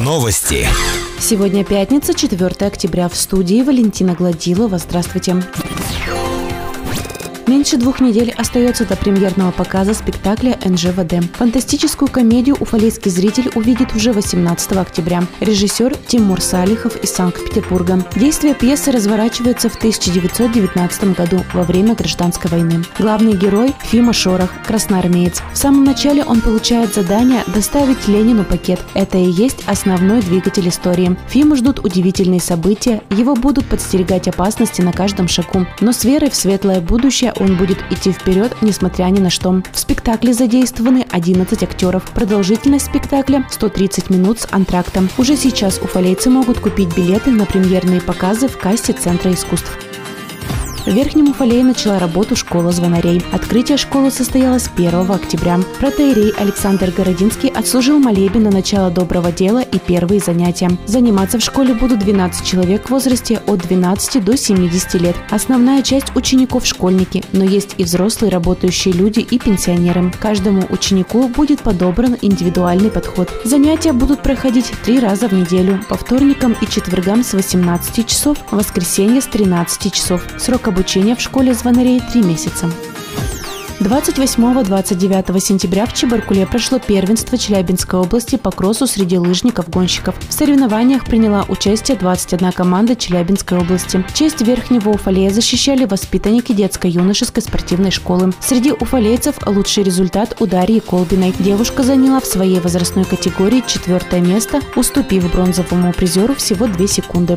Новости. Сегодня пятница, 4 октября. В студии Валентина Гладилова. Здравствуйте. Меньше двух недель остается до премьерного показа спектакля НЖВД. Фантастическую комедию уфалейский зритель увидит уже 18 октября. Режиссер Тимур Салихов из Санкт-Петербурга. Действие пьесы разворачивается в 1919 году во время гражданской войны. Главный герой – Фима Шорох, красноармеец. В самом начале он получает задание доставить Ленину пакет. Это и есть основной двигатель истории. Фиму ждут удивительные события, его будут подстерегать опасности на каждом шагу. Но с верой в светлое будущее он будет идти вперед, несмотря ни на что. В спектакле задействованы 11 актеров. Продолжительность спектакля 130 минут с антрактом. Уже сейчас уфалейцы могут купить билеты на премьерные показы в кассе Центра искусств. В Верхнем Уфалее начала работу школа звонарей. Открытие школы состоялось 1 октября. Протеерей Александр Городинский отслужил молебен на начало доброго дела и первые занятия. Заниматься в школе будут 12 человек в возрасте от 12 до 70 лет. Основная часть учеников – школьники, но есть и взрослые работающие люди и пенсионеры. Каждому ученику будет подобран индивидуальный подход. Занятия будут проходить три раза в неделю, по вторникам и четвергам с 18 часов, воскресенье с 13 часов. Срок обучения в школе звонарей – три месяца. 28-29 сентября в Чебаркуле прошло первенство Челябинской области по кроссу среди лыжников-гонщиков. В соревнованиях приняла участие 21 команда Челябинской области. Честь Верхнего Уфалея защищали воспитанники детско-юношеской спортивной школы. Среди уфалейцев лучший результат у Дарьи Колбиной. Девушка заняла в своей возрастной категории четвертое место, уступив бронзовому призеру всего 2 секунды.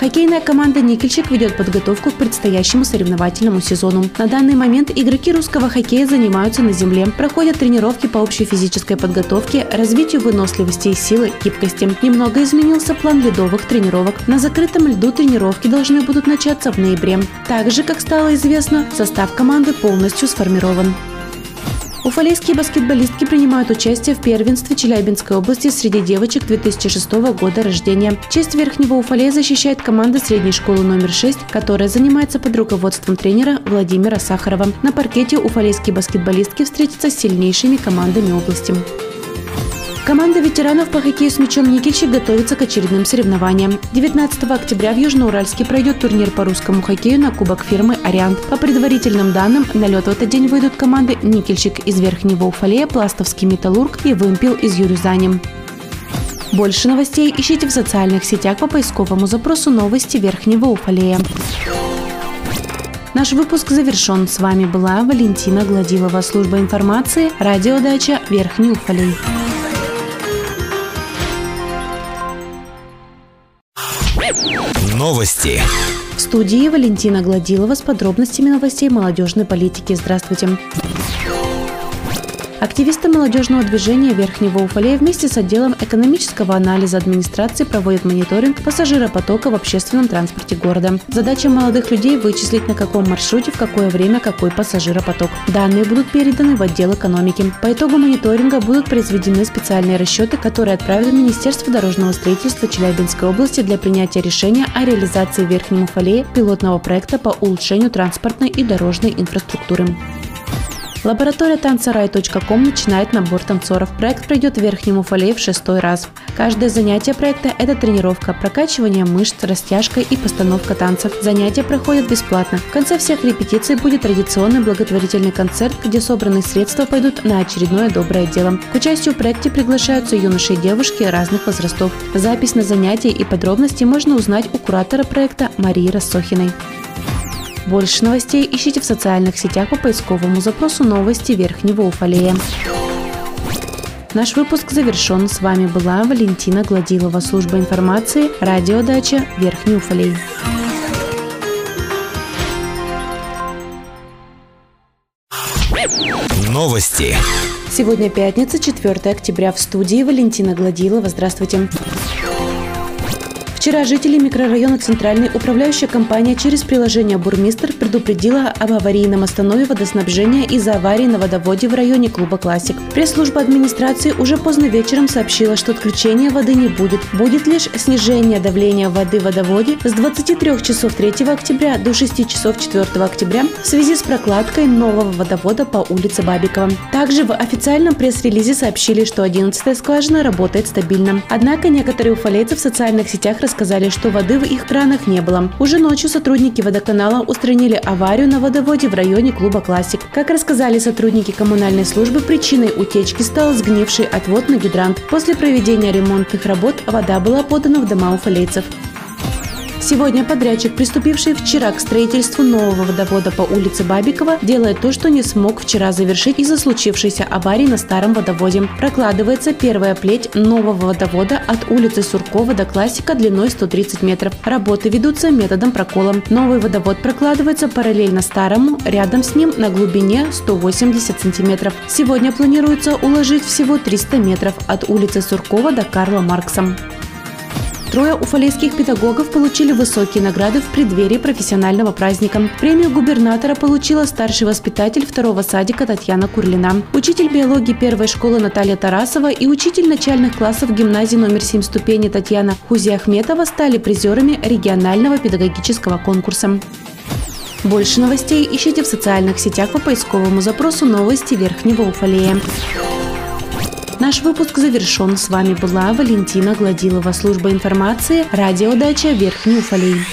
Хоккейная команда «Никельщик» ведет подготовку к предстоящему соревновательному сезону. На данный момент игроки русского хоккея занимаются на земле, проходят тренировки по общей физической подготовке, развитию выносливости и силы, гибкости. Немного изменился план ледовых тренировок. На закрытом льду тренировки должны будут начаться в ноябре. Также, как стало известно, состав команды полностью сформирован. Уфалейские баскетболистки принимают участие в первенстве Челябинской области среди девочек 2006 года рождения. Честь Верхнего Уфалея защищает команда средней школы номер 6, которая занимается под руководством тренера Владимира Сахарова. На паркете уфалейские баскетболистки встретятся с сильнейшими командами области. Команда ветеранов по хоккею с мячом «Никельщик» готовится к очередным соревнованиям. 19 октября в Южноуральске пройдет турнир по русскому хоккею на кубок фирмы «Ариант». По предварительным данным, на лед в этот день выйдут команды «Никельщик» из Верхнего Уфалея, «Пластовский металлург» и «Вымпел» из Юрюзани. Больше новостей ищите в социальных сетях по поисковому запросу «Новости Верхнего Уфалея». Наш выпуск завершен. С вами была Валентина Гладилова, служба информации, радиодача Верхний Уфалей. Новости. В студии Валентина Гладилова с подробностями новостей молодежной политики. Здравствуйте. Активисты молодежного движения Верхнего Уфалея вместе с отделом экономического анализа администрации проводят мониторинг пассажиропотока в общественном транспорте города. Задача молодых людей вычислить, на каком маршруте, в какое время, какой пассажиропоток. Данные будут переданы в отдел экономики. По итогу мониторинга будут произведены специальные расчеты, которые отправят в Министерство дорожного строительства Челябинской области для принятия решения о реализации в Уфалее пилотного проекта по улучшению транспортной и дорожной инфраструктуры. Лаборатория танцерай.ком начинает набор танцоров. Проект пройдет в Верхнем Уфалее в шестой раз. Каждое занятие проекта – это тренировка, прокачивание мышц, растяжка и постановка танцев. Занятия проходят бесплатно. В конце всех репетиций будет традиционный благотворительный концерт, где собранные средства пойдут на очередное доброе дело. К участию в проекте приглашаются юноши и девушки разных возрастов. Запись на занятия и подробности можно узнать у куратора проекта Марии Рассохиной. Больше новостей ищите в социальных сетях по поисковому запросу «Новости Верхнего Уфалея». Наш выпуск завершен. С вами была Валентина Гладилова, служба информации, радиодача Верхний Уфалей. Новости. Сегодня пятница, 4 октября. В студии Валентина Гладилова. Здравствуйте. Вчера жители микрорайона Центральный управляющая компания через приложение «Бурмистр» предупредила об аварийном останове водоснабжения из-за аварии на водоводе в районе клуба «Классик». Пресс-служба администрации уже поздно вечером сообщила, что отключения воды не будет. Будет лишь снижение давления воды в водоводе с 23 часов 3 октября до 6 часов 4 октября в связи с прокладкой нового водовода по улице Бабикова. Также в официальном пресс-релизе сообщили, что 11 скважина работает стабильно. Однако некоторые уфалейцы в социальных сетях рассказали, что воды в их кранах не было. Уже ночью сотрудники водоканала устранили аварию на водоводе в районе клуба «Классик». Как рассказали сотрудники коммунальной службы, причиной утечки стал сгнивший отвод на гидрант. После проведения ремонтных работ вода была подана в дома уфалейцев. Сегодня подрядчик, приступивший вчера к строительству нового водовода по улице Бабикова, делает то, что не смог вчера завершить из-за случившейся аварии на старом водоводе. Прокладывается первая плеть нового водовода от улицы Суркова до Классика длиной 130 метров. Работы ведутся методом прокола. Новый водовод прокладывается параллельно старому, рядом с ним на глубине 180 сантиметров. Сегодня планируется уложить всего 300 метров от улицы Суркова до Карла Маркса. Трое уфалейских педагогов получили высокие награды в преддверии профессионального праздника. Премию губернатора получила старший воспитатель второго садика Татьяна Курлина, учитель биологии первой школы Наталья Тарасова и учитель начальных классов гимназии номер 7 ступени Татьяна Хузиахметова стали призерами регионального педагогического конкурса. Больше новостей ищите в социальных сетях по поисковому запросу «Новости Верхнего Уфалея». Наш выпуск завершен. С вами была Валентина Гладилова, служба информации, радиодача Верхний Уфалей.